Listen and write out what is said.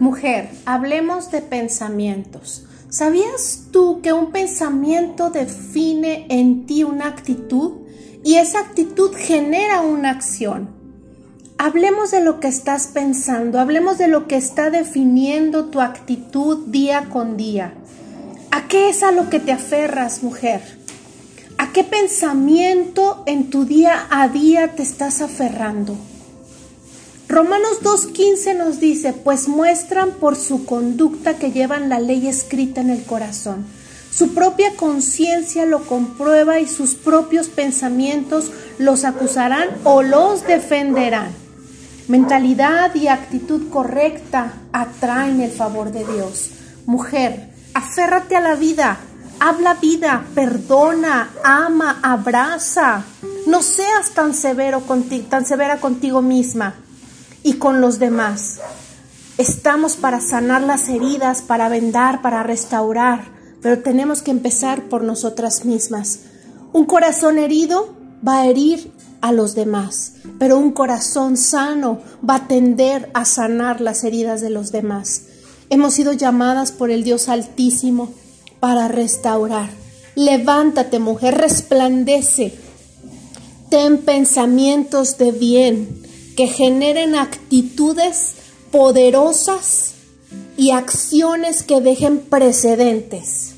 Mujer, hablemos de pensamientos. ¿Sabías tú que un pensamiento define en ti una actitud y esa actitud genera una acción? Hablemos de lo que estás pensando, hablemos de lo que está definiendo tu actitud día con día. ¿A qué es a lo que te aferras, mujer? ¿A qué pensamiento en tu día a día te estás aferrando? Romanos 2.15 nos dice, pues muestran por su conducta que llevan la ley escrita en el corazón. Su propia conciencia lo comprueba y sus propios pensamientos los acusarán o los defenderán. Mentalidad y actitud correcta atraen el favor de Dios. Mujer, aférrate a la vida, habla vida, perdona, ama, abraza. No seas tan severo tan severa contigo misma y con los demás. Estamos para sanar las heridas, para vendar, para restaurar, pero tenemos que empezar por nosotras mismas. Un corazón herido va a herir a los demás, pero un corazón sano va a tender a sanar las heridas de los demás. Hemos sido llamadas por el Dios Altísimo para restaurar. Levántate, mujer, resplandece. Ten pensamientos de bien que generen actitudes poderosas y acciones que dejen precedentes.